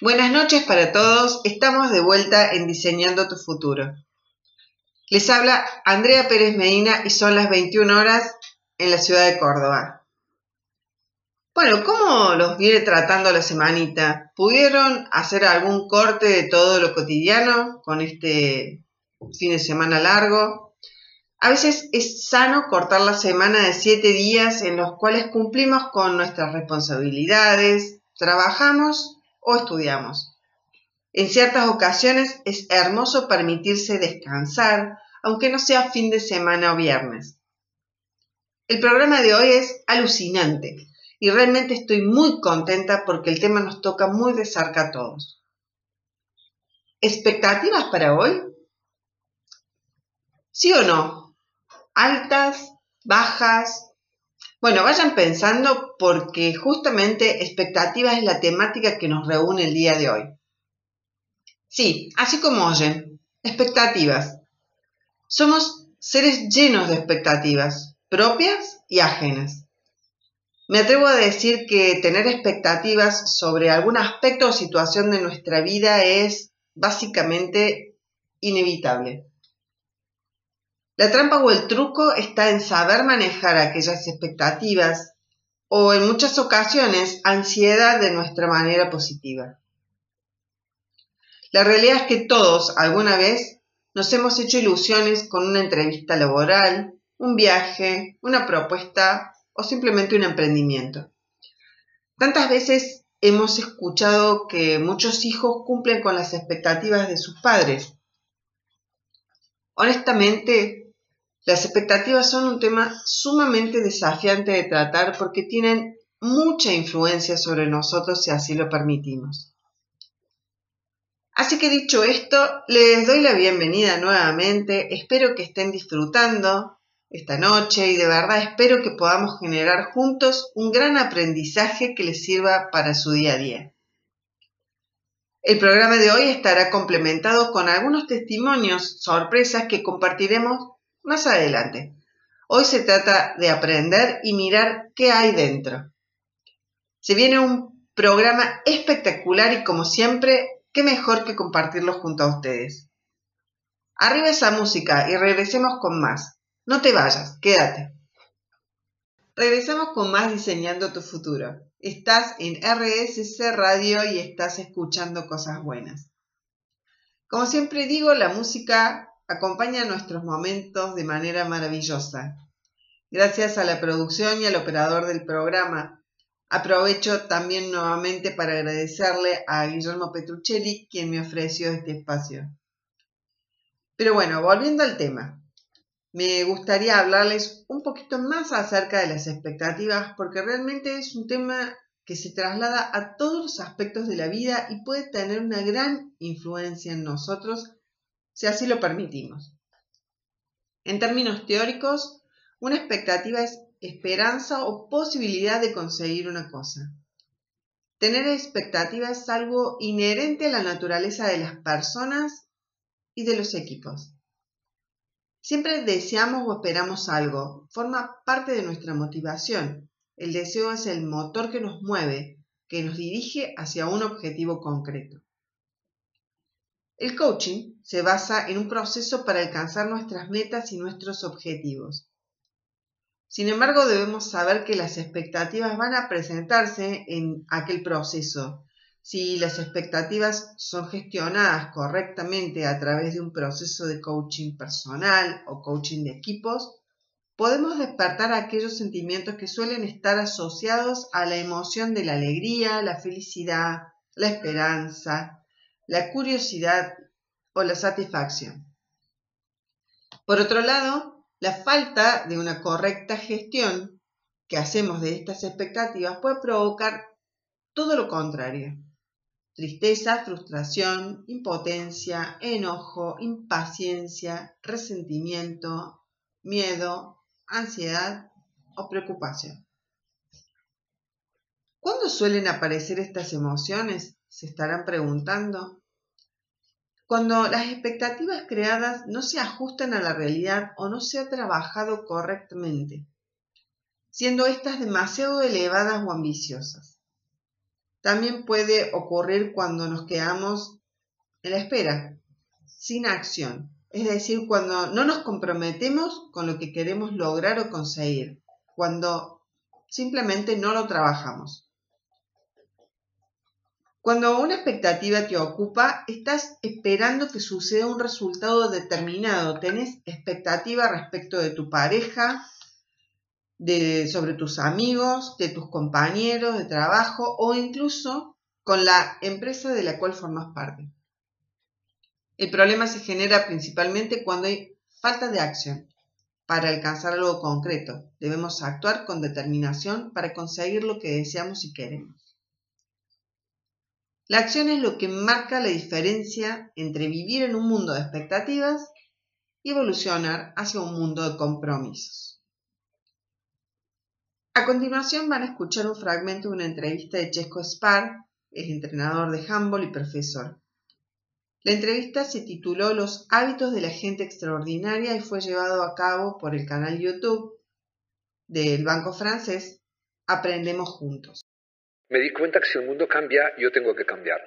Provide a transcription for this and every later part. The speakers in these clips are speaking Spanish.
Buenas noches para todos, estamos de vuelta en Diseñando tu Futuro. Les habla Andrea Pérez Medina y son las 21 horas en la ciudad de Córdoba. Bueno, ¿cómo los viene tratando la semanita? ¿Pudieron hacer algún corte de todo lo cotidiano con este fin de semana largo? A veces es sano cortar la semana de siete días en los cuales cumplimos con nuestras responsabilidades, trabajamos o estudiamos. En ciertas ocasiones es hermoso permitirse descansar, aunque no sea fin de semana o viernes. El programa de hoy es alucinante y realmente estoy muy contenta porque el tema nos toca muy de cerca a todos. ¿Expectativas para hoy? ¿Sí o no? ¿Altas? ¿Bajas? Bueno, vayan pensando porque justamente expectativas es la temática que nos reúne el día de hoy. Sí, así como oyen, expectativas. Somos seres llenos de expectativas, propias y ajenas. Me atrevo a decir que tener expectativas sobre algún aspecto o situación de nuestra vida es básicamente inevitable. La trampa o el truco está en saber manejar aquellas expectativas o en muchas ocasiones ansiedad de nuestra manera positiva. La realidad es que todos alguna vez nos hemos hecho ilusiones con una entrevista laboral, un viaje, una propuesta o simplemente un emprendimiento. Tantas veces hemos escuchado que muchos hijos cumplen con las expectativas de sus padres. Honestamente, las expectativas son un tema sumamente desafiante de tratar porque tienen mucha influencia sobre nosotros si así lo permitimos. Así que dicho esto, les doy la bienvenida nuevamente, espero que estén disfrutando esta noche y de verdad espero que podamos generar juntos un gran aprendizaje que les sirva para su día a día. El programa de hoy estará complementado con algunos testimonios, sorpresas que compartiremos más adelante. Hoy se trata de aprender y mirar qué hay dentro. Se viene un programa espectacular y como siempre, qué mejor que compartirlo junto a ustedes. Arriba esa música y regresemos con más. No te vayas, quédate. Regresamos con más diseñando tu futuro. Estás en RSC Radio y estás escuchando cosas buenas. Como siempre digo, la música acompaña nuestros momentos de manera maravillosa. Gracias a la producción y al operador del programa. Aprovecho también nuevamente para agradecerle a Guillermo Petruccelli, quien me ofreció este espacio. Pero bueno, volviendo al tema, me gustaría hablarles un poquito más acerca de las expectativas, porque realmente es un tema que se traslada a todos los aspectos de la vida y puede tener una gran influencia en nosotros si así lo permitimos. En términos teóricos, una expectativa es esperanza o posibilidad de conseguir una cosa. Tener expectativa es algo inherente a la naturaleza de las personas y de los equipos. Siempre deseamos o esperamos algo, forma parte de nuestra motivación. El deseo es el motor que nos mueve, que nos dirige hacia un objetivo concreto. El coaching se basa en un proceso para alcanzar nuestras metas y nuestros objetivos. Sin embargo, debemos saber que las expectativas van a presentarse en aquel proceso. Si las expectativas son gestionadas correctamente a través de un proceso de coaching personal o coaching de equipos, podemos despertar aquellos sentimientos que suelen estar asociados a la emoción de la alegría, la felicidad, la esperanza, la curiosidad o la satisfacción. Por otro lado, la falta de una correcta gestión que hacemos de estas expectativas puede provocar todo lo contrario. Tristeza, frustración, impotencia, enojo, impaciencia, resentimiento, miedo, ansiedad o preocupación. ¿Cuándo suelen aparecer estas emociones? Se estarán preguntando. Cuando las expectativas creadas no se ajustan a la realidad o no se ha trabajado correctamente, siendo éstas demasiado elevadas o ambiciosas. también puede ocurrir cuando nos quedamos en la espera, sin acción, es decir, cuando no nos comprometemos con lo que queremos lograr o conseguir, cuando simplemente no lo trabajamos. Cuando una expectativa te ocupa, estás esperando que suceda un resultado determinado. Tenés expectativa respecto de tu pareja, de, sobre tus amigos, de tus compañeros de trabajo o incluso con la empresa de la cual formas parte. El problema se genera principalmente cuando hay falta de acción. Para alcanzar algo concreto, debemos actuar con determinación para conseguir lo que deseamos y queremos. La acción es lo que marca la diferencia entre vivir en un mundo de expectativas y evolucionar hacia un mundo de compromisos. A continuación van a escuchar un fragmento de una entrevista de Chesco Spar, es entrenador de handball y profesor. La entrevista se tituló Los hábitos de la gente extraordinaria y fue llevado a cabo por el canal YouTube del Banco Francés Aprendemos Juntos me di cuenta que si el mundo cambia, yo tengo que cambiar.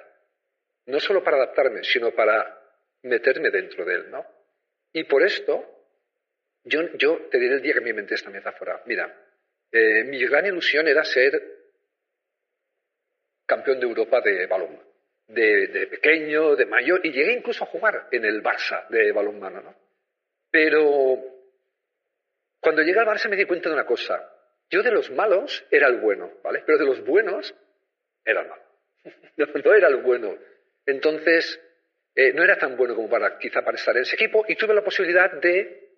No solo para adaptarme, sino para meterme dentro de él, ¿no? Y por esto, yo, yo te diré el día que me inventé esta metáfora. Mira, eh, mi gran ilusión era ser campeón de Europa de balón, de, de, pequeño, de mayor, y llegué incluso a jugar en el Barça de balonmano, ¿no? Pero cuando llegué al Barça me di cuenta de una cosa, yo de los malos era el bueno, ¿vale? Pero de los buenos era el malo. No, era el bueno. Entonces, eh, no era tan bueno como para quizá para estar en ese equipo y tuve la posibilidad de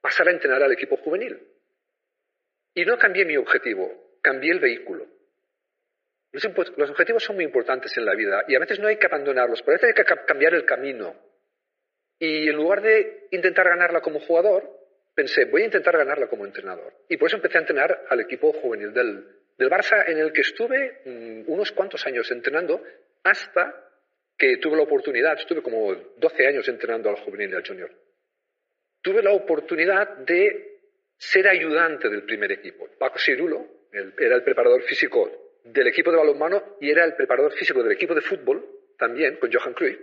pasar a entrenar al equipo juvenil. Y no cambié mi objetivo, cambié el vehículo. Los, los objetivos son muy importantes en la vida y a veces no hay que abandonarlos, pero a veces hay que cambiar el camino. Y en lugar de intentar ganarla como jugador, pensé, voy a intentar ganarla como entrenador. Y por eso empecé a entrenar al equipo juvenil del, del Barça, en el que estuve mm, unos cuantos años entrenando hasta que tuve la oportunidad, estuve como 12 años entrenando al juvenil y al junior. Tuve la oportunidad de ser ayudante del primer equipo. Paco Cirulo era el preparador físico del equipo de balonmano y era el preparador físico del equipo de fútbol, también con Johan Cruyff.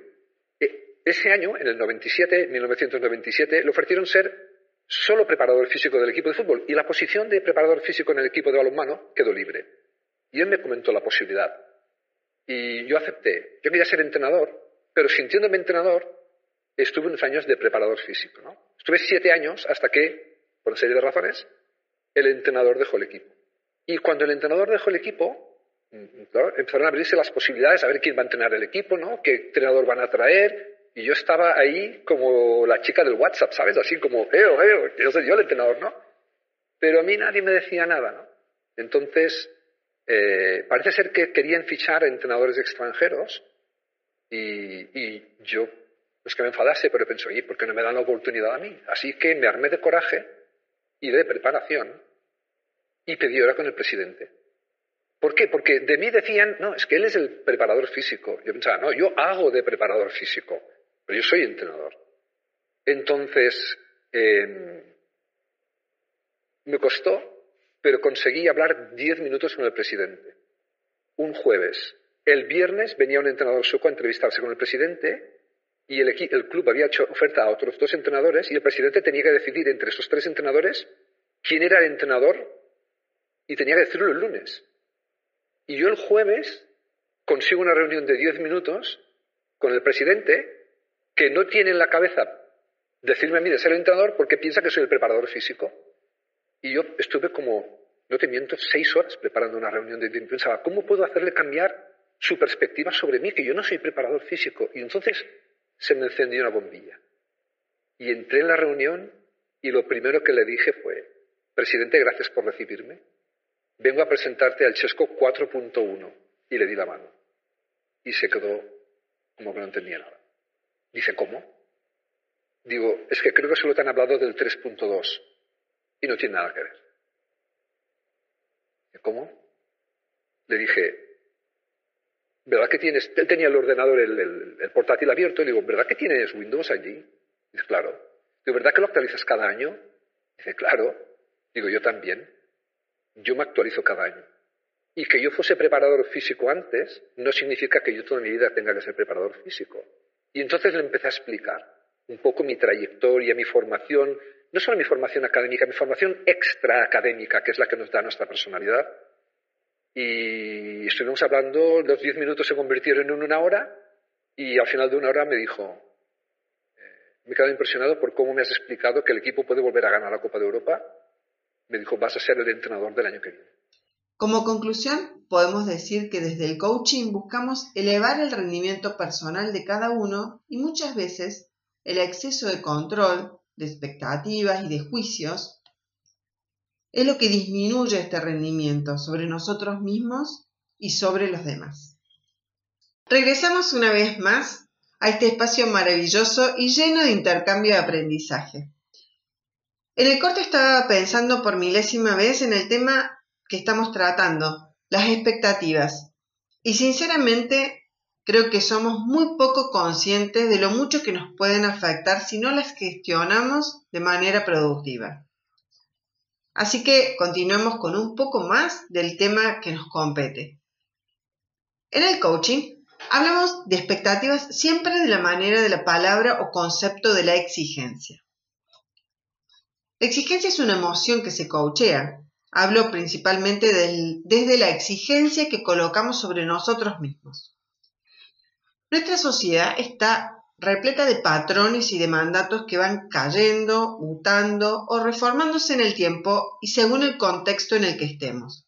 E, ese año, en el 97, 1997, le ofrecieron ser solo preparador físico del equipo de fútbol y la posición de preparador físico en el equipo de balonmano quedó libre. Y él me comentó la posibilidad. Y yo acepté. Yo quería ser entrenador, pero sintiéndome entrenador, estuve unos años de preparador físico. ¿no? Estuve siete años hasta que, por una serie de razones, el entrenador dejó el equipo. Y cuando el entrenador dejó el equipo, mm, empezaron a abrirse las posibilidades a ver quién va a entrenar el equipo, ¿no? qué entrenador van a traer, y yo estaba ahí como la chica del WhatsApp, ¿sabes? Así como, eo, eo, yo soy yo el entrenador, ¿no? Pero a mí nadie me decía nada, ¿no? Entonces, eh, parece ser que querían fichar entrenadores extranjeros y, yo, es que me enfadase, pero pensé, oye, ¿por qué no me dan la oportunidad a mí? Así que me armé de coraje y de preparación y pedí hora con el presidente. ¿Por qué? Porque de mí decían, no, es que él es el preparador físico. Yo pensaba, no, yo hago de preparador físico. Pero yo soy entrenador. Entonces, em, me costó, pero conseguí hablar diez minutos con el presidente. Un jueves. El viernes venía un entrenador sueco a entrevistarse con el presidente y el, el club había hecho oferta a otros dos entrenadores y el presidente tenía que decidir entre esos tres entrenadores quién era el entrenador y tenía que decirlo el lunes. Y yo el jueves consigo una reunión de diez minutos con el presidente que no tiene en la cabeza decirme a mí de ser el entrenador porque piensa que soy el preparador físico. Y yo estuve como, no te miento, seis horas preparando una reunión de pensaba, ¿cómo puedo hacerle cambiar su perspectiva sobre mí, que yo no soy preparador físico? Y entonces se me encendió una bombilla. Y entré en la reunión y lo primero que le dije fue, presidente, gracias por recibirme. Vengo a presentarte al Chesco 4.1. Y le di la mano. Y se quedó como que no entendía nada. Dice, ¿cómo? Digo, es que creo que solo te han hablado del 3.2 y no tiene nada que ver. ¿Cómo? Le dije, ¿verdad que tienes? Él tenía el ordenador, el, portátil abierto, y le digo, ¿verdad que tienes Windows allí? Dice, claro. Digo, ¿verdad que lo actualizas cada año? Dice, claro. Digo, yo también. Yo me actualizo cada año. Y que yo fuese preparador físico antes no significa que yo toda mi vida tenga que ser preparador físico. Y entonces le empecé a explicar un poco mi trayectoria, mi formación, no solo mi formación académica, mi formación extra académica, que es la que nos da nuestra personalidad. Y estuvimos hablando, los diez minutos se convirtieron en una hora y al final de una hora me dijo, eh, me he quedado impresionado por cómo me has explicado que el equipo puede volver a ganar la Copa de Europa. Me dijo, vas a ser el entrenador del año que viene. Como conclusión, podemos decir que desde el coaching buscamos elevar el rendimiento personal de cada uno y muchas veces el exceso de control, de expectativas y de juicios es lo que disminuye este rendimiento sobre nosotros mismos y sobre los demás. Regresamos una vez más a este espacio maravilloso y lleno de intercambio de aprendizaje. En el corte estaba pensando por milésima vez en el tema que estamos tratando, las expectativas. Y sinceramente creo que somos muy poco conscientes de lo mucho que nos pueden afectar si no las gestionamos de manera productiva. Así que continuemos con un poco más del tema que nos compete. En el coaching hablamos de expectativas siempre de la manera de la palabra o concepto de la exigencia. La exigencia es una emoción que se coachea, Hablo principalmente desde la exigencia que colocamos sobre nosotros mismos. Nuestra sociedad está repleta de patrones y de mandatos que van cayendo, mutando o reformándose en el tiempo y según el contexto en el que estemos.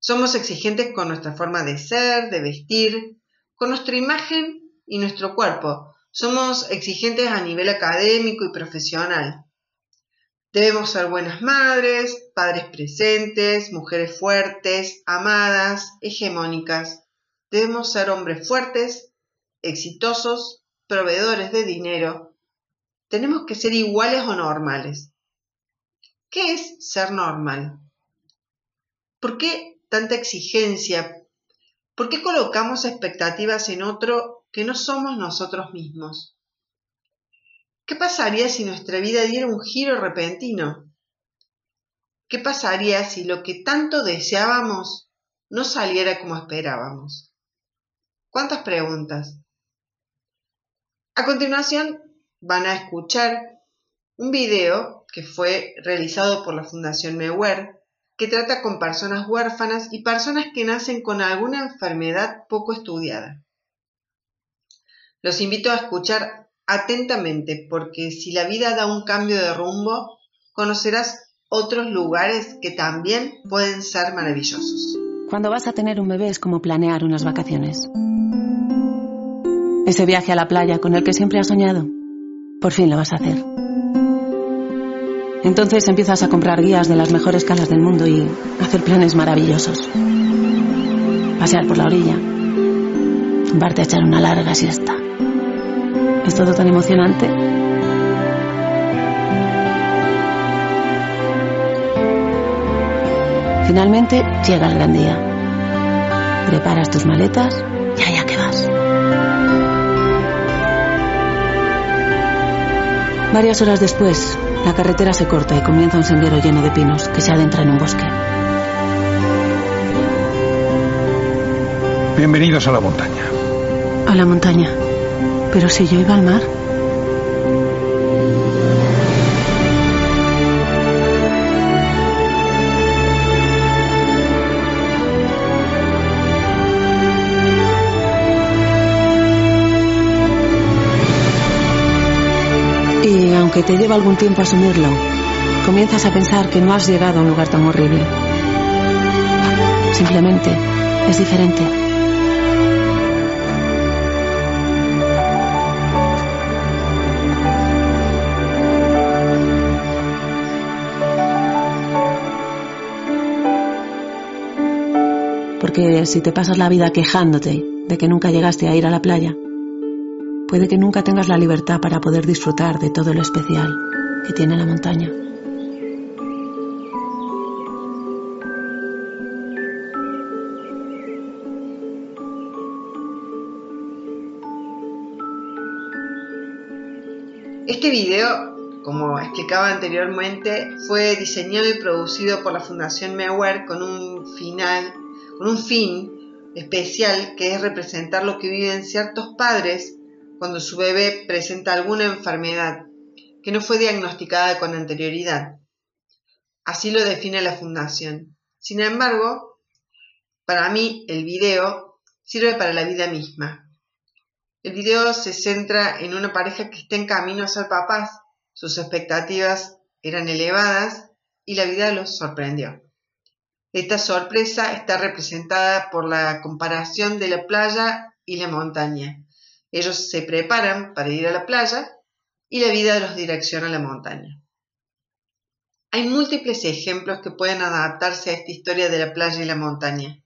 Somos exigentes con nuestra forma de ser, de vestir, con nuestra imagen y nuestro cuerpo. Somos exigentes a nivel académico y profesional. Debemos ser buenas madres, padres presentes, mujeres fuertes, amadas, hegemónicas. Debemos ser hombres fuertes, exitosos, proveedores de dinero. Tenemos que ser iguales o normales. ¿Qué es ser normal? ¿Por qué tanta exigencia? ¿Por qué colocamos expectativas en otro que no somos nosotros mismos? ¿Qué pasaría si nuestra vida diera un giro repentino? ¿Qué pasaría si lo que tanto deseábamos no saliera como esperábamos? ¿Cuántas preguntas? A continuación van a escuchar un video que fue realizado por la Fundación Mewer que trata con personas huérfanas y personas que nacen con alguna enfermedad poco estudiada. Los invito a escuchar atentamente, porque si la vida da un cambio de rumbo, conocerás otros lugares que también pueden ser maravillosos. Cuando vas a tener un bebé es como planear unas vacaciones. Ese viaje a la playa con el que siempre has soñado, por fin lo vas a hacer. Entonces empiezas a comprar guías de las mejores calas del mundo y hacer planes maravillosos. Pasear por la orilla, varte a echar una larga siesta es todo tan emocionante. Finalmente llega el gran día. Preparas tus maletas y allá que vas. Varias horas después, la carretera se corta y comienza un sendero lleno de pinos que se adentra en un bosque. Bienvenidos a la montaña. A la montaña. Pero si yo iba al mar. Y aunque te lleva algún tiempo asumirlo, comienzas a pensar que no has llegado a un lugar tan horrible. Simplemente es diferente. Porque si te pasas la vida quejándote de que nunca llegaste a ir a la playa, puede que nunca tengas la libertad para poder disfrutar de todo lo especial que tiene la montaña. Este video como explicaba anteriormente, fue diseñado y producido por la Fundación Meware con un final, con un fin especial que es representar lo que viven ciertos padres cuando su bebé presenta alguna enfermedad que no fue diagnosticada con anterioridad. Así lo define la Fundación. Sin embargo, para mí el video sirve para la vida misma. El video se centra en una pareja que está en camino a ser papás. Sus expectativas eran elevadas y la vida los sorprendió. Esta sorpresa está representada por la comparación de la playa y la montaña. Ellos se preparan para ir a la playa y la vida los direcciona a la montaña. Hay múltiples ejemplos que pueden adaptarse a esta historia de la playa y la montaña.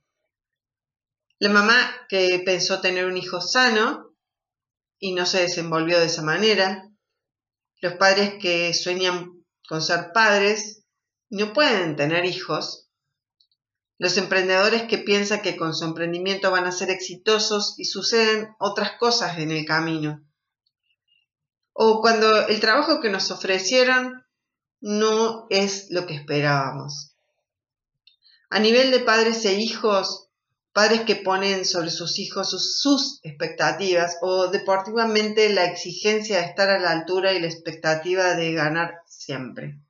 La mamá que pensó tener un hijo sano y no se desenvolvió de esa manera. Los padres que sueñan con ser padres no pueden tener hijos. Los emprendedores que piensan que con su emprendimiento van a ser exitosos y suceden otras cosas en el camino. O cuando el trabajo que nos ofrecieron no es lo que esperábamos. A nivel de padres e hijos, padres que ponen sobre sus hijos sus, expectativas o deportivamente la exigencia de estar a la altura y la expectativa de ganar siempre.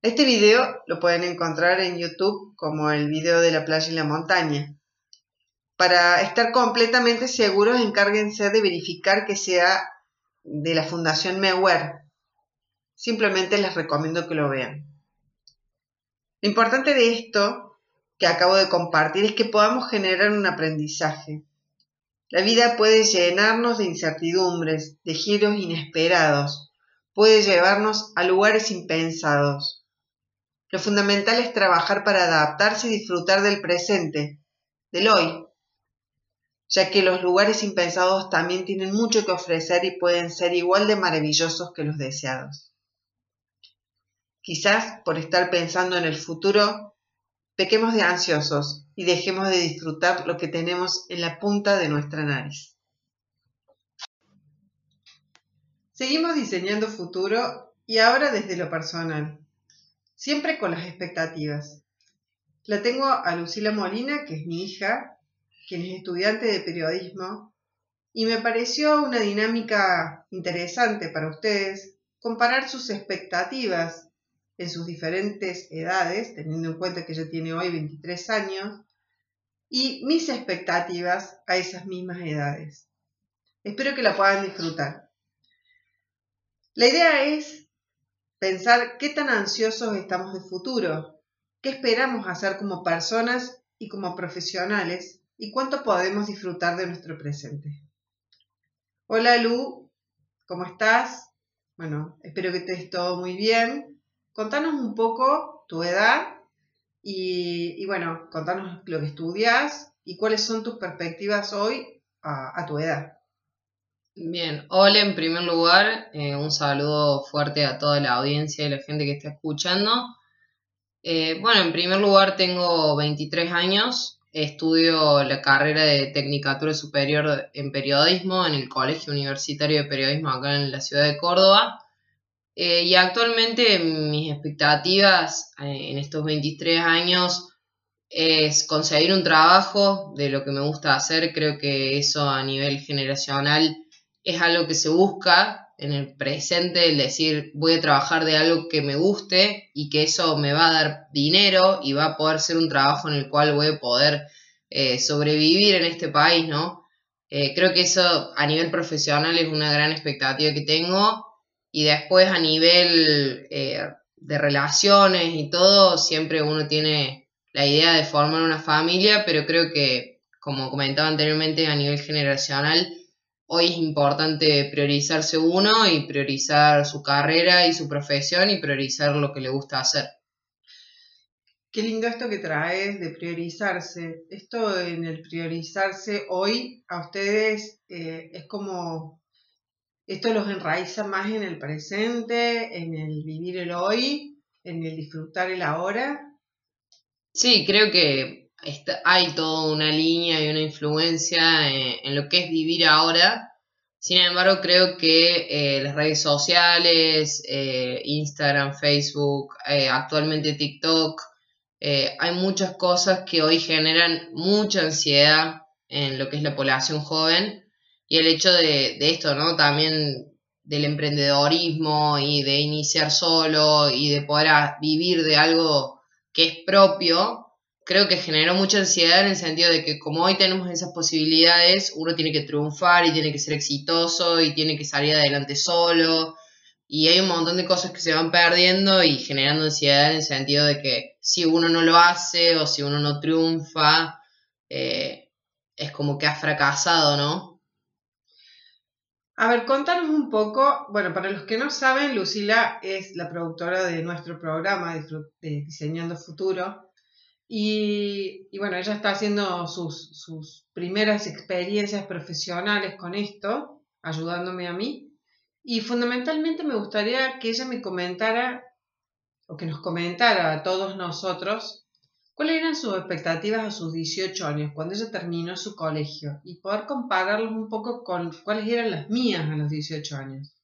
Este video lo pueden encontrar en YouTube como el video de la playa y la montaña. Para estar completamente seguros, encárguense de verificar que sea de la Fundación Meware. Simplemente les recomiendo que lo vean. Lo importante de esto que acabo de compartir es que podamos generar un aprendizaje. La vida puede llenarnos de incertidumbres, de giros inesperados, puede llevarnos a lugares impensados. Lo fundamental es trabajar para adaptarse y disfrutar del presente, del hoy, ya que los lugares impensados también tienen mucho que ofrecer y pueden ser igual de maravillosos que los deseados. Quizás por estar pensando en el futuro Pequemos de ansiosos y dejemos de disfrutar lo que tenemos en la punta de nuestra nariz. Seguimos diseñando futuro y ahora desde lo personal, siempre con las expectativas. La tengo a Lucila Molina, que es mi hija, quien es estudiante de periodismo, y me pareció una dinámica interesante para ustedes comparar sus expectativas en sus diferentes edades, teniendo en cuenta que ella tiene hoy 23 años, y mis expectativas a esas mismas edades. Espero que la puedan disfrutar. La idea es pensar qué tan ansiosos estamos de futuro, qué esperamos hacer como personas y como profesionales y cuánto podemos disfrutar de nuestro presente. Hola Lu, ¿cómo estás? Bueno, espero que estés todo muy bien. Contanos un poco tu edad y, bueno, contanos lo que estudias y cuáles son tus perspectivas hoy a, tu edad. Bien, hola en primer lugar, eh, un saludo fuerte a toda la audiencia y la gente que está escuchando. Eh, bueno, en primer lugar tengo 23 años, estudio la carrera de Tecnicatura Superior en Periodismo en el Colegio Universitario de Periodismo acá en la ciudad de Córdoba. Eh, y actualmente mis expectativas en estos 23 años es conseguir un trabajo de lo que me gusta hacer. Creo que eso a nivel generacional es algo que se busca en el presente, el decir voy a trabajar de algo que me guste y que eso me va a dar dinero y va a poder ser un trabajo en el cual voy a poder eh, sobrevivir en este país, ¿no? creo que eso a nivel profesional es una gran expectativa que tengo y después a nivel eh, de relaciones y todo, siempre uno tiene la idea de formar una familia, pero creo que, como comentaba anteriormente, a nivel generacional, hoy es importante priorizarse uno y priorizar su carrera y su profesión y priorizar lo que le gusta hacer. Qué lindo esto que traes de priorizarse. Esto en el priorizarse hoy a ustedes eh, es como esto los enraiza más en el presente, en el vivir el hoy, en el disfrutar el ahora. Sí, creo que hay toda una línea y una influencia en, lo que es vivir ahora, Sin embargo, creo que eh, las redes sociales, eh, Instagram, Facebook, eh, actualmente TikTok, hay muchas cosas que hoy generan mucha ansiedad en lo que es la población joven y el hecho de, de esto, ¿no? También del emprendedorismo y de iniciar solo y de poder vivir de algo que es propio, creo que generó mucha ansiedad en el sentido de que como hoy tenemos esas posibilidades, uno tiene que triunfar y tiene que ser exitoso y tiene que salir adelante solo. Y hay un montón de cosas que se van perdiendo y generando ansiedad en el sentido de que si uno no lo hace o si uno no triunfa, eh, es como que ha fracasado, ¿no? A ver, contanos un poco, bueno, para los que no saben, Lucila es la productora de nuestro programa de Diseñando Futuro, y, bueno, ella está haciendo sus, primeras experiencias profesionales con esto, ayudándome a mí. Y fundamentalmente me gustaría que ella me comentara, o que nos comentara a todos nosotros, cuáles eran sus expectativas a sus 18 años, cuando ella terminó su colegio, y poder compararlos un poco con cuáles eran las mías a los 18 años.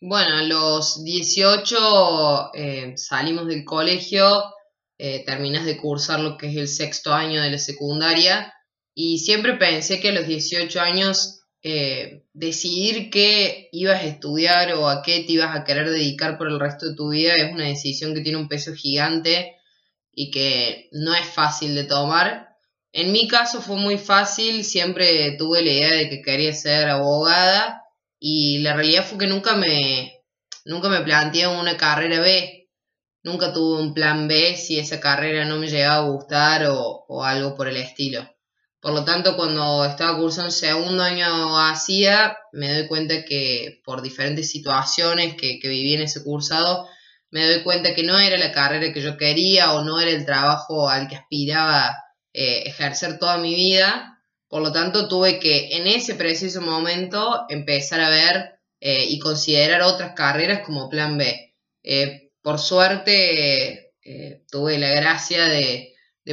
Bueno, a los 18 eh, salimos del colegio eh, terminas de cursar lo que es el sexto año de la secundaria y siempre pensé que a los 18 años eh, decidir qué ibas a estudiar o a qué te ibas a querer dedicar por el resto de tu vida es una decisión que tiene un peso gigante y que no es fácil de tomar. En mi caso fue muy fácil, siempre tuve la idea de que quería ser abogada y la realidad fue que nunca me, nunca me planteé una carrera B, Nunca tuve un plan B si esa carrera no me llegaba a gustar o, algo por el estilo. Por lo tanto, cuando estaba cursando segundo año hacía, me doy cuenta que por diferentes situaciones que, viví en ese cursado, me doy cuenta que no era la carrera que yo quería o no era el trabajo al que aspiraba eh, ejercer toda mi vida. Por lo tanto, tuve que en ese preciso momento empezar a ver eh, y considerar otras carreras como plan B. Eh, por suerte eh, tuve la gracia de,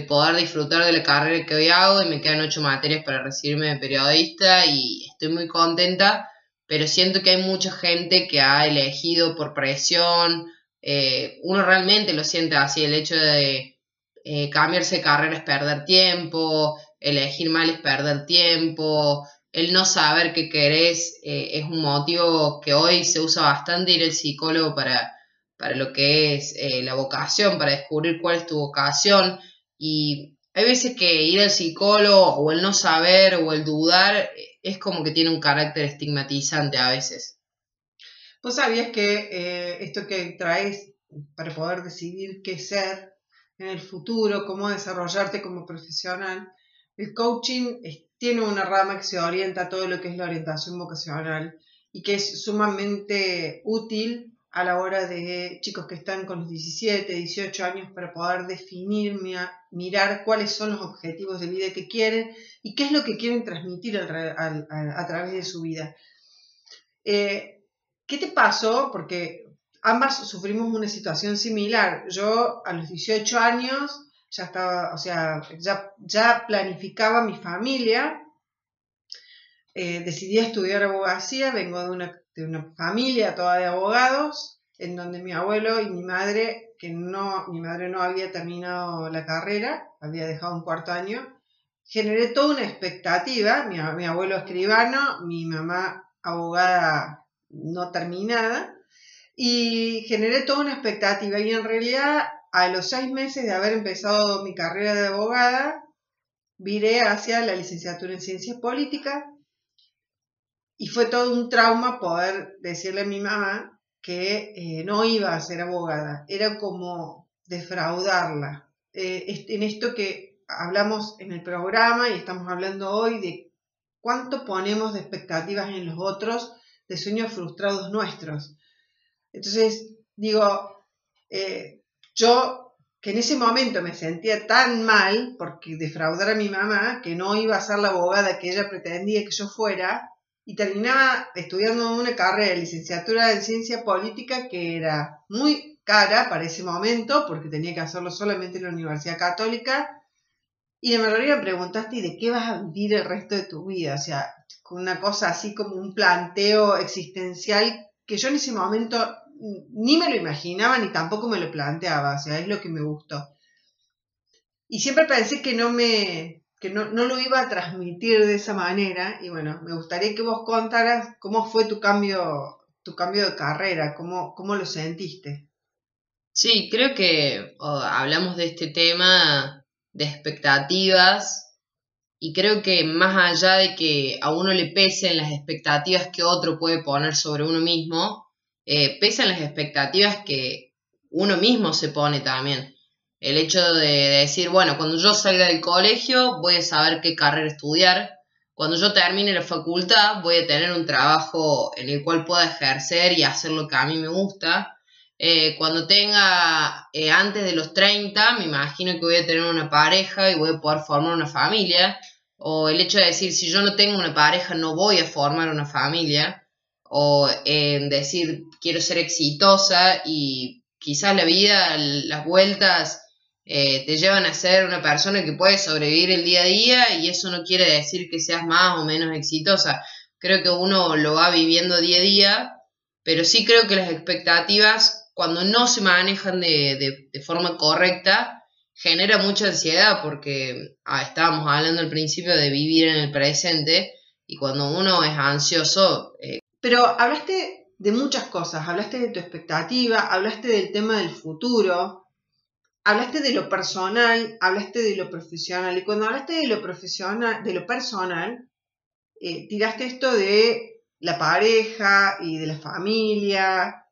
poder disfrutar de la carrera que hoy hago y me quedan ocho materias para recibirme de periodista y estoy muy contenta, pero siento que hay mucha gente que ha elegido por presión, eh, uno realmente lo siente así, el hecho de eh, cambiarse de carrera es perder tiempo, elegir mal es perder tiempo, el no saber qué querés es un motivo que hoy se usa bastante ir al psicólogo para para lo que es eh, la vocación, para descubrir cuál es tu vocación. Y hay veces que ir al psicólogo o el no saber o el dudar eh, es como que tiene un carácter estigmatizante a veces. ¿Vos sabías que eh, esto que traes para poder decidir qué ser en el futuro, cómo desarrollarte como profesional, el coaching tiene una rama que se orienta a todo lo que es la orientación vocacional y que es sumamente útil a la hora de chicos que están con los 17, 18 años para poder definir, mirar cuáles son los objetivos de vida que quieren y qué es lo que quieren transmitir a, través de su vida. Eh, ¿Qué te pasó? Porque ambas sufrimos una situación similar. Yo a los 18 años ya estaba, o sea, ya, ya planificaba mi familia, eh, decidí estudiar abogacía, vengo de una de una familia toda de abogados, en donde mi abuelo y mi madre, que no, mi madre no había terminado la carrera, había dejado un cuarto año, generé toda una expectativa, mi, mi abuelo escribano, mi mamá abogada no terminada, y generé toda una expectativa. Y en realidad a los seis meses de haber empezado mi carrera de abogada, viré hacia la licenciatura en ciencias políticas y fue todo un trauma poder decirle a mi mamá que eh, no iba a ser abogada. Era como defraudarla. Eh, en esto que hablamos en el programa y estamos hablando hoy de cuánto ponemos de expectativas en los otros, de sueños frustrados nuestros. Entonces, digo, eh, yo que en ese momento me sentía tan mal porque defraudar a mi mamá, que no iba a ser la abogada que ella pretendía que yo fuera, y terminaba estudiando una carrera de licenciatura en ciencia política que era muy cara para ese momento porque tenía que hacerlo solamente en la Universidad Católica Y en verdad me preguntaste, ¿y de qué vas a vivir el resto de tu vida? O sea, una cosa así como un planteo existencial que yo en ese momento ni me lo imaginaba ni tampoco me lo planteaba, o sea, es lo que me gustó. Y siempre pensé que no me, que no, no, lo iba a transmitir de esa manera y bueno, me gustaría que vos contaras cómo fue tu cambio, tu cambio de carrera, cómo, cómo lo sentiste. Sí, creo que hablamos de este tema de expectativas y creo que más allá de que a uno le pesen las expectativas que otro puede poner sobre uno mismo, eh, pesan las expectativas que uno mismo se pone también. El hecho de, decir, bueno, cuando yo salga del colegio voy a saber qué carrera estudiar, cuando yo termine la facultad voy a tener un trabajo en el cual pueda ejercer y hacer lo que a mí me gusta. Eh, cuando tenga eh, antes de los 30, me imagino que voy a tener una pareja y voy a poder formar una familia. O el hecho de decir, si yo no tengo una pareja, no voy a formar una familia. O en decir, quiero ser exitosa y quizás la vida, las vueltas eh, te llevan a ser una persona que puede sobrevivir el día a día y eso no quiere decir que seas más o menos exitosa. Creo que uno lo va viviendo día a día, pero sí creo que las expectativas, cuando no se manejan de, forma correcta, genera mucha ansiedad porque ah, estábamos hablando al principio de vivir en el presente y cuando uno es ansioso... Eh, pero hablaste de muchas cosas, hablaste de tu expectativa, hablaste del tema del futuro, hablaste de lo personal, hablaste de lo profesional. Y cuando hablaste de lo profesional, de lo personal, eh, tiraste esto de la pareja y de la familia.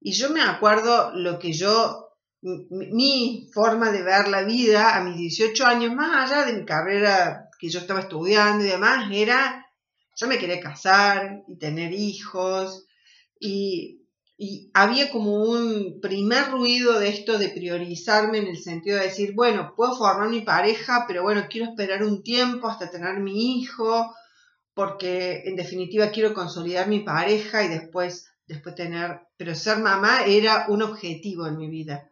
Y yo me acuerdo lo que yo, mi, forma de ver la vida a mis 18 años, más allá de mi carrera que yo estaba estudiando y demás, era, yo me quería casar y tener hijos. Y y había como un primer ruido de esto de priorizarme en el sentido de decir, bueno, puedo formar mi pareja, pero bueno, quiero esperar un tiempo hasta tener mi hijo, porque en definitiva quiero consolidar mi pareja y después, después tener, pero ser mamá era un objetivo en mi vida.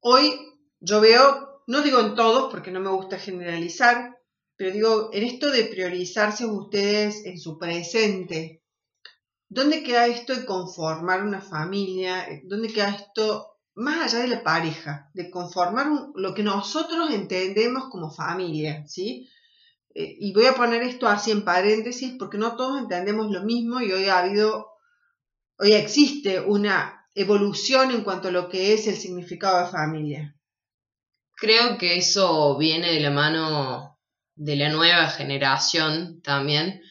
Hoy yo veo, no digo en todos porque no me gusta generalizar, pero digo, en esto de priorizarse ustedes en su presente, ¿Dónde queda esto de conformar una familia? ¿Dónde queda esto, más allá de la pareja, de conformar lo que nosotros entendemos como familia, ¿sí? Eh, y voy a poner esto así en paréntesis porque no todos entendemos lo mismo y hoy ha habido, hoy existe una evolución en cuanto a lo que es el significado de familia. Creo que eso viene de la mano de la nueva generación también,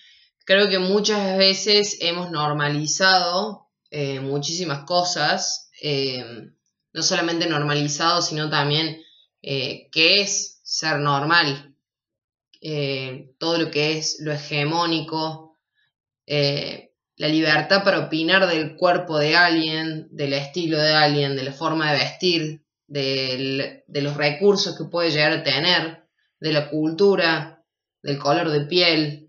Creo que muchas veces hemos normalizado eh, muchísimas cosas, eh, no solamente normalizado, sino también eh, qué es ser normal, todo lo que es lo hegemónico, la libertad para opinar del cuerpo de alguien, del estilo de alguien, de la forma de vestir, de los recursos que puede llegar a tener, de la cultura, del color de piel,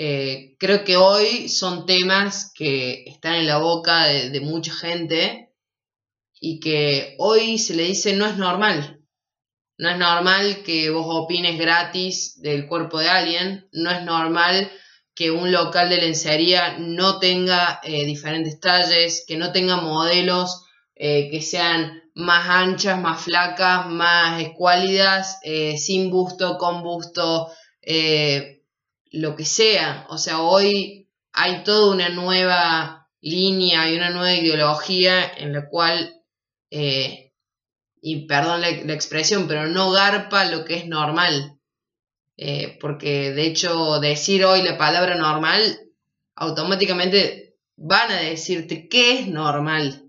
eh, creo que hoy son temas que están en la boca de, mucha gente y que hoy se le dice no es normal. No es normal que vos opines gratis del cuerpo de alguien, no es normal que un local de lencería no tenga eh, diferentes talles, que no tenga modelos eh, que sean más anchas, más flacas, más escuálidas, sin busto, con busto, lo que sea. O sea, hoy hay toda una nueva línea y una nueva ideología en la cual, eh, y perdón la, expresión, pero no garpa lo que es normal. Eh, porque de hecho decir hoy la palabra normal, automáticamente van a decirte qué es normal.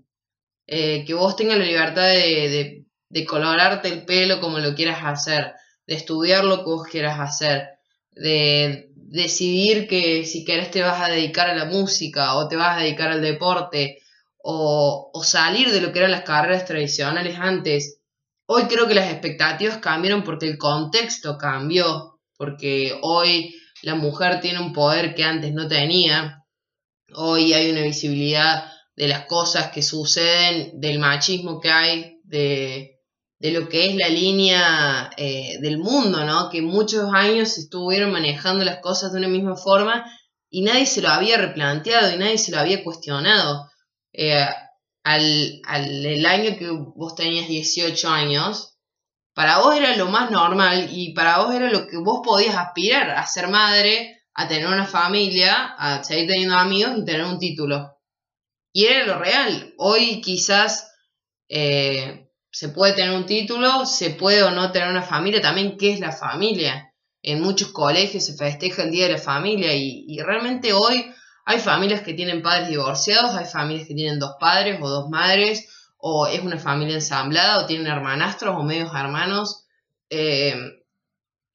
Eh, que vos tengas la libertad de, de colorarte el pelo como lo quieras hacer, de estudiar lo que vos quieras hacer, de decidir que si querés te vas a dedicar a la música o te vas a dedicar al deporte o, salir de lo que eran las carreras tradicionales antes. Hoy creo que las expectativas cambiaron porque el contexto cambió, porque hoy la mujer tiene un poder que antes no tenía, hoy hay una visibilidad de las cosas que suceden, del machismo que hay, de, de lo que es la línea eh, del mundo, ¿no? Que muchos años estuvieron manejando las cosas de una misma forma y nadie se lo había replanteado y nadie se lo había cuestionado. Eh, al, al el año que vos tenías 18 años, para vos era lo más normal y para vos era lo que vos podías aspirar, a ser madre, a tener una familia, a seguir teniendo amigos y tener un título. Y era lo real. Hoy quizás eh, se puede tener un título, se puede o no tener una familia, también qué es la familia. En muchos colegios se festeja el Día de la Familia y, realmente hoy hay familias que tienen padres divorciados, hay familias que tienen dos padres o dos madres, o es una familia ensamblada, o tienen hermanastros o medios hermanos. Eh,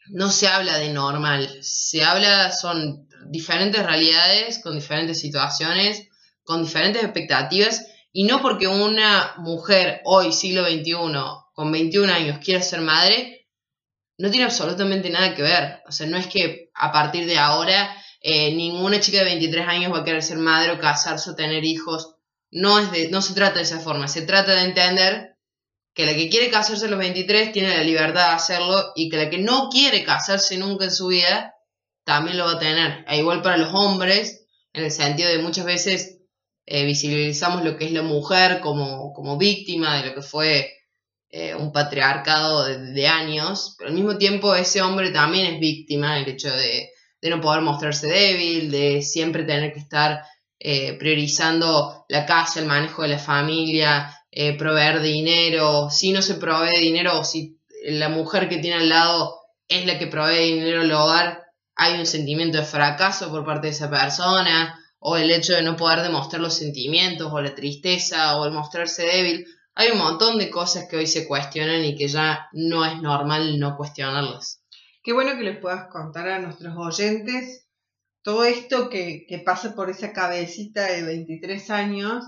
no se habla de normal, se habla, son diferentes realidades, con diferentes situaciones, con diferentes expectativas, y no porque una mujer hoy, siglo XXI, con 21 años, quiera ser madre, no tiene absolutamente nada que ver. O sea, no es que a partir de ahora eh, ninguna chica de 23 años va a querer ser madre o casarse o tener hijos. No, es de, no se trata de esa forma, se trata de entender que la que quiere casarse a los 23 tiene la libertad de hacerlo y que la que no quiere casarse nunca en su vida también lo va a tener. E igual para los hombres, en el sentido de muchas veces eh, visibilizamos lo que es la mujer como, como víctima de lo que fue eh, un patriarcado de, años, pero al mismo tiempo ese hombre también es víctima del hecho de, de no poder mostrarse débil, de siempre tener que estar eh, priorizando la casa, el manejo de la familia, eh, proveer dinero. Si no se provee dinero o si la mujer que tiene al lado es la que provee dinero al hogar, hay un sentimiento de fracaso por parte de esa persona, o el hecho de no poder demostrar los sentimientos, o la tristeza, o el mostrarse débil. Hay un montón de cosas que hoy se cuestionan y que ya no es normal no cuestionarlas. Qué bueno que les puedas contar a nuestros oyentes todo esto que, pasa por esa cabecita de 23 años,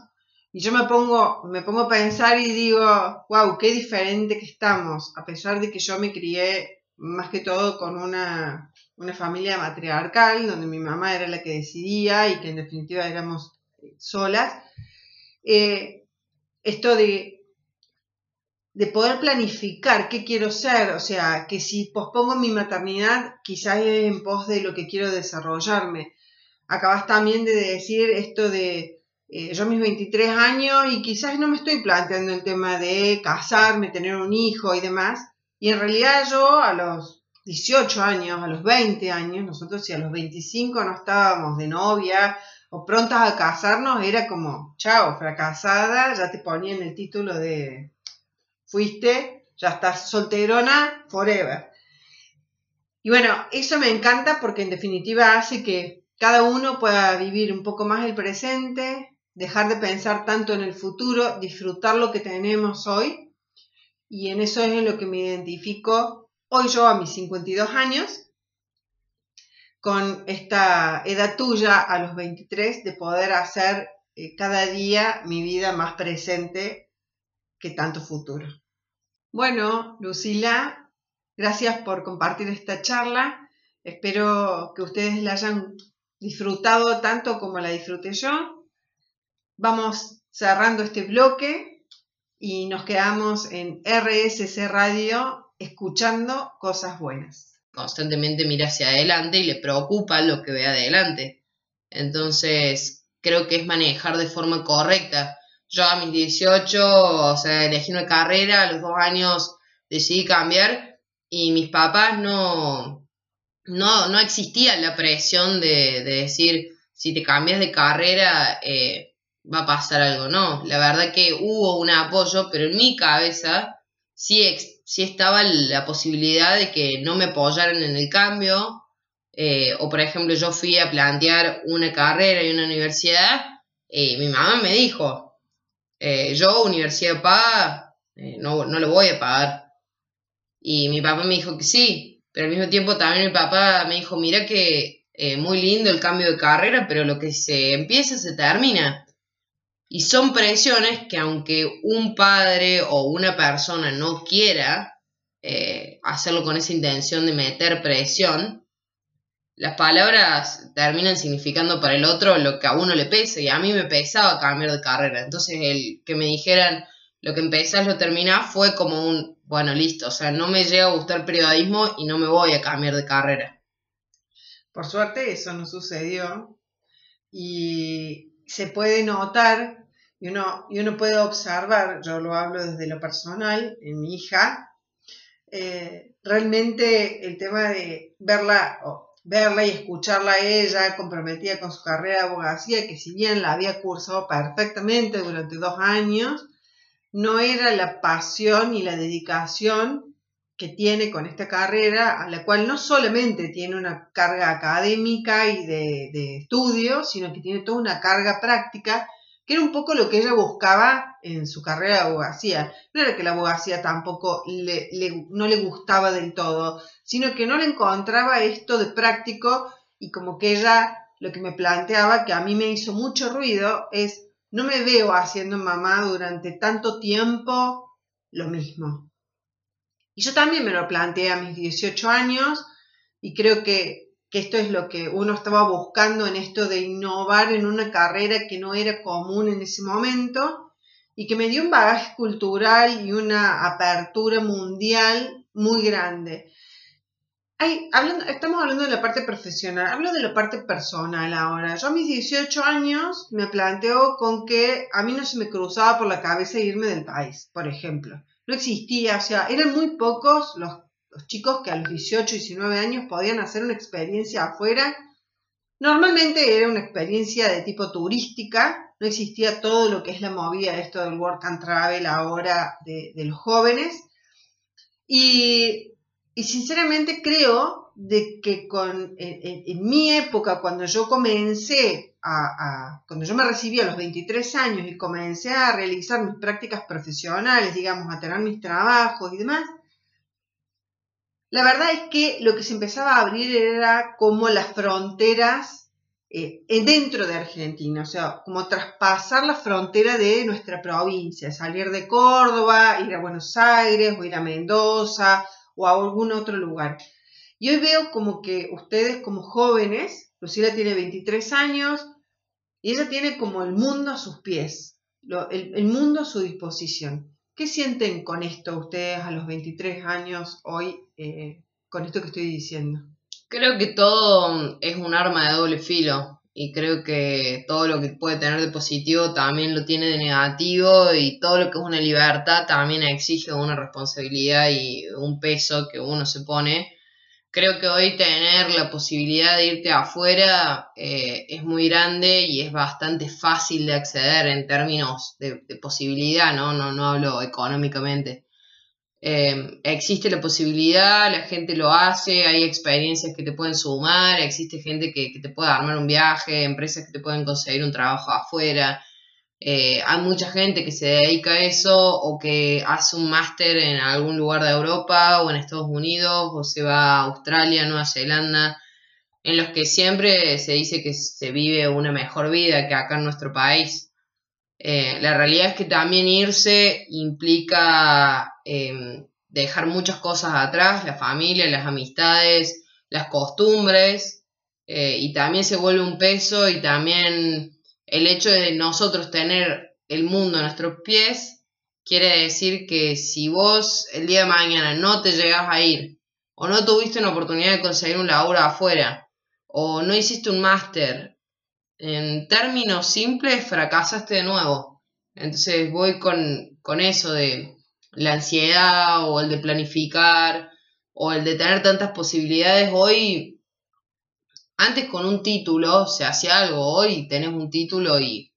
y yo me pongo, me pongo a pensar y digo, wow, qué diferente que estamos, a pesar de que yo me crié más que todo con una, familia matriarcal, donde mi mamá era la que decidía y que en definitiva éramos solas. Eh, esto de de poder planificar qué quiero ser, o sea, que si pospongo mi maternidad, quizás es en pos de lo que quiero desarrollarme. Acabas también de decir esto de eh, yo mis 23 años y quizás no me estoy planteando el tema de casarme, tener un hijo y demás. Y en realidad yo a los 18 años, a los 20 años, nosotros si a los 25 no estábamos de novia o prontas a casarnos, era como, chao, fracasada, ya te ponían el título de fuiste, ya estás solterona forever. Y bueno, eso me encanta porque en definitiva hace que cada uno pueda vivir un poco más el presente, dejar de pensar tanto en el futuro, disfrutar lo que tenemos hoy. Y en eso es en lo que me identifico hoy yo a mis 52 años, con esta edad tuya a los 23 de poder hacer eh, cada día mi vida más presente que tanto futuro. Bueno, Lucila, gracias por compartir esta charla. Espero que ustedes la hayan disfrutado tanto como la disfruté yo. Vamos cerrando este bloque y nos quedamos en RSC Radio escuchando cosas buenas. Constantemente mira hacia adelante y le preocupa lo que ve adelante. Entonces, creo que es manejar de forma correcta yo a mis 18, o sea, elegí una carrera, a los dos años decidí cambiar y mis papás no, no, no existía la presión de, decir, si te cambias de carrera eh, va a pasar algo. No, la verdad que hubo un apoyo, pero en mi cabeza sí, sí estaba la posibilidad de que no me apoyaran en el cambio. Eh, o por ejemplo, yo fui a plantear una carrera y una universidad y mi mamá me dijo, eh, yo, universidad paga, eh, no, no lo voy a pagar. Y mi papá me dijo que sí, pero al mismo tiempo también mi papá me dijo, mira que eh, muy lindo el cambio de carrera, pero lo que se empieza se termina. Y son presiones que aunque un padre o una persona no quiera hacerlo con esa intención de meter presión, las palabras terminan significando para el otro lo que a uno le pesa y a mí me pesaba cambiar de carrera. Entonces el que me dijeran, lo que empezás lo terminás, fue como un, bueno, listo, o sea, no me llega a gustar periodismo y no me voy a cambiar de carrera. Por suerte eso no sucedió y se puede notar y uno, y uno puede observar, yo lo hablo desde lo personal, en mi hija, eh, realmente el tema de verla, verla y escucharla ella comprometida con su carrera de abogacía, que si bien la había cursado perfectamente durante dos años, no era la pasión y la dedicación que tiene con esta carrera, a la cual no solamente tiene una carga académica y de, de estudio, sino que tiene toda una carga práctica que era un poco lo que ella buscaba en su carrera de abogacía. No era que la abogacía tampoco le, no le gustaba del todo, sino que no le encontraba esto de práctico y como que ella lo que me planteaba, que a mí me hizo mucho ruido, es no me veo haciendo mamá durante tanto tiempo lo mismo. Y yo también me lo planteé a mis 18 años y creo que que esto es lo que uno estaba buscando en esto de innovar en una carrera que no era común en ese momento y que me dio un bagaje cultural y una apertura mundial muy grande. estamos hablando de la parte profesional, hablo de la parte personal ahora. Yo a mis 18 años me planteo con que a mí no se me cruzaba por la cabeza irme del país, por ejemplo. No existía, o sea, eran muy pocos los chicos que a los 18, 19 años podían hacer una experiencia afuera. Normalmente era una experiencia de tipo turística, no existía todo lo que es la movida esto del work and travel ahora de, los jóvenes. Y, sinceramente creo de que con, en, mi época, cuando yo comencé a, cuando yo me recibí a los 23 años y comencé a realizar mis prácticas profesionales, digamos, a tener mis trabajos y demás, la verdad es que lo que se empezaba a abrir era como las fronteras eh, dentro de Argentina, o sea, como traspasar la frontera de nuestra provincia, salir de Córdoba, ir a Buenos Aires o ir a Mendoza o a algún otro lugar. Y hoy veo como que ustedes como jóvenes, Lucila tiene 23 años y ella tiene como el mundo a sus pies, el mundo a su disposición. ¿Qué sienten con esto ustedes a los 23 años hoy, eh, con esto que estoy diciendo? Creo que todo es un arma de doble filo y creo que todo lo que puede tener de positivo también lo tiene de negativo y todo lo que es una libertad también exige una responsabilidad y un peso que uno se pone creo que hoy tener la posibilidad de irte afuera eh, es muy grande y es bastante fácil de acceder en términos de, posibilidad, ¿no? ¿no? No hablo económicamente. Eh, existe la posibilidad, la gente lo hace, hay experiencias que te pueden sumar, existe gente que, que te puede armar un viaje, empresas que te pueden conseguir un trabajo afuera. Eh, hay mucha gente que se dedica a eso o que hace un máster en algún lugar de Europa o en Estados Unidos o se va a Australia, Nueva Zelanda, en los que siempre se dice que se vive una mejor vida que acá en nuestro país. Eh, la realidad es que también irse implica em, dejar muchas cosas atrás, la familia, las amistades, las costumbres, eh, y también se vuelve un peso y también el hecho de nosotros tener el mundo a nuestros pies quiere decir que si vos el día de mañana no te llegas a ir o no tuviste una oportunidad de conseguir un laburo afuera o no hiciste un máster, en términos simples fracasaste de nuevo. Entonces voy con, con eso de la ansiedad o el de planificar o el de tener tantas posibilidades hoy antes con un título se hacía algo, hoy tenés un título y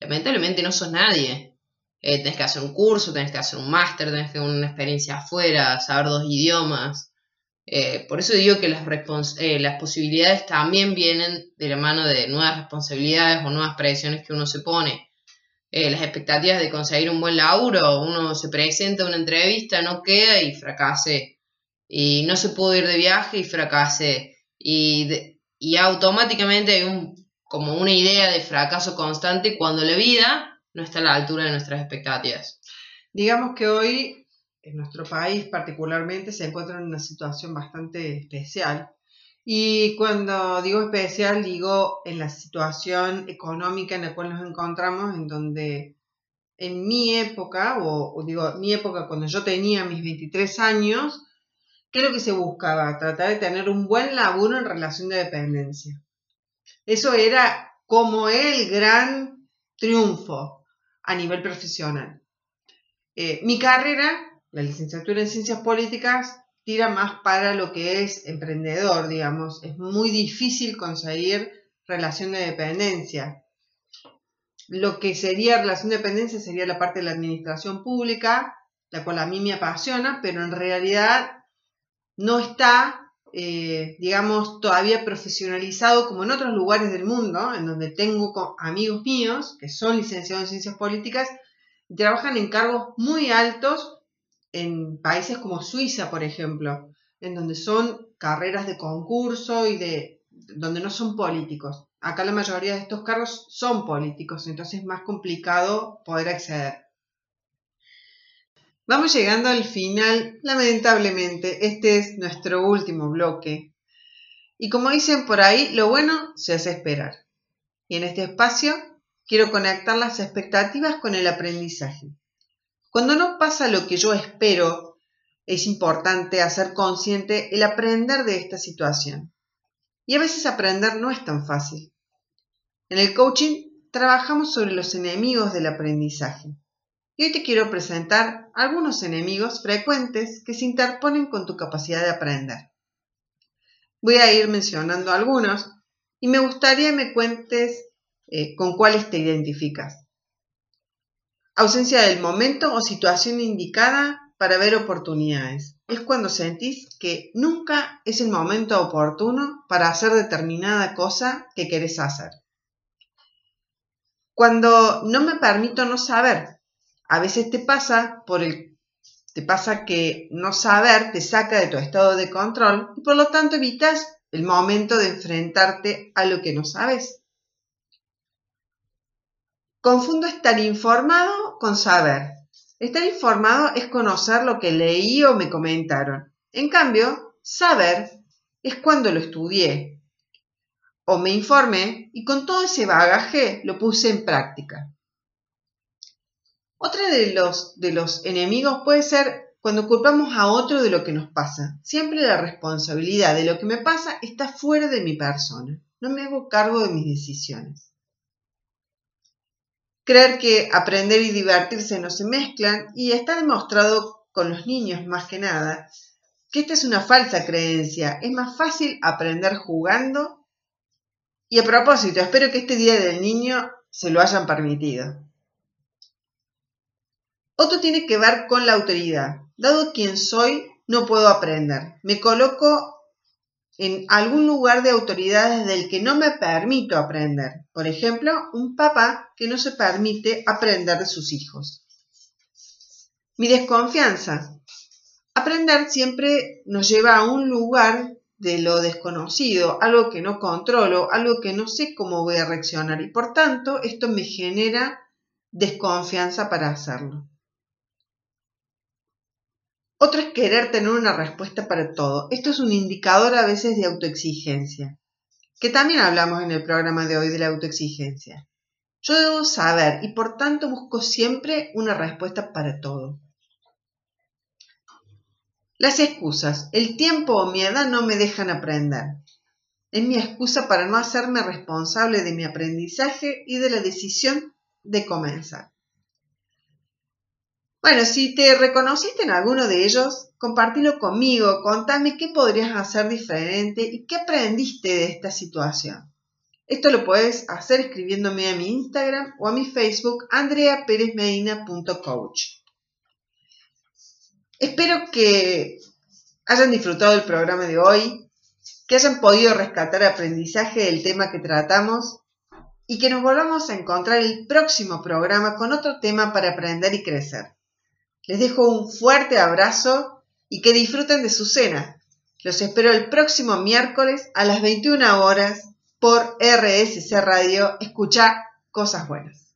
lamentablemente no sos nadie. Eh, tenés que hacer un curso, tenés que hacer un máster, tenés que tener una experiencia afuera, saber dos idiomas. Eh, por eso digo que las, eh, las posibilidades también vienen de la mano de nuevas responsabilidades o nuevas presiones que uno se pone. las expectativas de conseguir un buen laburo, uno se presenta a una entrevista, no queda y fracase. Y no se pudo ir de viaje y fracase. Y y automáticamente hay un, como una idea de fracaso constante cuando la vida no está a la altura de nuestras expectativas. Digamos que hoy en nuestro país particularmente se encuentra en una situación bastante especial. Y cuando digo especial, digo en la situación económica en la cual nos encontramos, en donde en mi época, o, digo, mi época cuando yo tenía mis 23 años, ¿qué es lo que se buscaba? Tratar de tener un buen laburo en relación de dependencia. Eso era como el gran triunfo a nivel profesional. Eh, mi carrera, la licenciatura en ciencias políticas, tira más para lo que es emprendedor, digamos. Es muy difícil conseguir relación de dependencia. Lo que sería relación de dependencia sería la parte de la administración pública, la cual a mí me apasiona, pero en realidad no está, eh, digamos, todavía profesionalizado como en otros lugares del mundo, en donde tengo amigos míos que son licenciados en ciencias políticas y trabajan en cargos muy altos en países como Suiza, por ejemplo, en donde son carreras de concurso y de donde no son políticos. Acá la mayoría de estos cargos son políticos, entonces es más complicado poder acceder. Vamos llegando al final, lamentablemente, este es nuestro último bloque. Y como dicen por ahí, lo bueno se hace esperar. Y en este espacio quiero conectar las expectativas con el aprendizaje. Cuando no pasa lo que yo espero, es importante hacer consciente el aprender de esta situación. Y a veces aprender no es tan fácil. En el coaching trabajamos sobre los enemigos del aprendizaje. Y hoy te quiero presentar algunos enemigos frecuentes que se interponen con tu capacidad de aprender. Voy a ir mencionando algunos y me gustaría que me cuentes eh, con cuáles te identificas. Ausencia del momento o situación indicada para ver oportunidades. Es cuando sentís que nunca es el momento oportuno para hacer determinada cosa que querés hacer. Cuando no me permito no saber. A veces te pasa por el que no saber te saca de tu estado de control y por lo tanto evitas el momento de enfrentarte a lo que no sabes. Confundo estar informado con saber. Estar informado es conocer lo que leí o me comentaron. En cambio, saber es cuando lo estudié o me informé y con todo ese bagaje lo puse en práctica. Otra de los, de los enemigos puede ser cuando culpamos a otro de lo que nos pasa. Siempre la responsabilidad de lo que me pasa está fuera de mi persona. No me hago cargo de mis decisiones. Creer que aprender y divertirse no se mezclan y está demostrado con los niños más que nada que esta es una falsa creencia. Es más fácil aprender jugando. Y a propósito, espero que este Día del Niño se lo hayan permitido. Otro tiene que ver con la autoridad. Dado quien soy, no puedo aprender. Me coloco en algún lugar de autoridad desde el que no me permito aprender. Por ejemplo, un papá que no se permite aprender de sus hijos. Mi desconfianza. Aprender siempre nos lleva a un lugar de lo desconocido, algo que no controlo, algo que no sé cómo voy a reaccionar y por tanto esto me genera desconfianza para hacerlo. Otro es querer tener una respuesta para todo. Esto es un indicador a veces de autoexigencia, que también hablamos en el programa de hoy de la autoexigencia. Yo debo saber y por tanto busco siempre una respuesta para todo. Las excusas. El tiempo o mi edad no me dejan aprender. Es mi excusa para no hacerme responsable de mi aprendizaje y de la decisión de comenzar. Bueno, si te reconociste en alguno de ellos, compartilo conmigo, contame qué podrías hacer diferente y qué aprendiste de esta situación. Esto lo puedes hacer escribiéndome a mi Instagram o a mi Facebook andreaperezmedina.coach. Espero que hayan disfrutado del programa de hoy, que hayan podido rescatar aprendizaje del tema que tratamos y que nos volvamos a encontrar el próximo programa con otro tema para aprender y crecer. Les dejo un fuerte abrazo y que disfruten de su cena. Los espero el próximo miércoles a las 21 horas por RSC Radio. Escucha cosas buenas.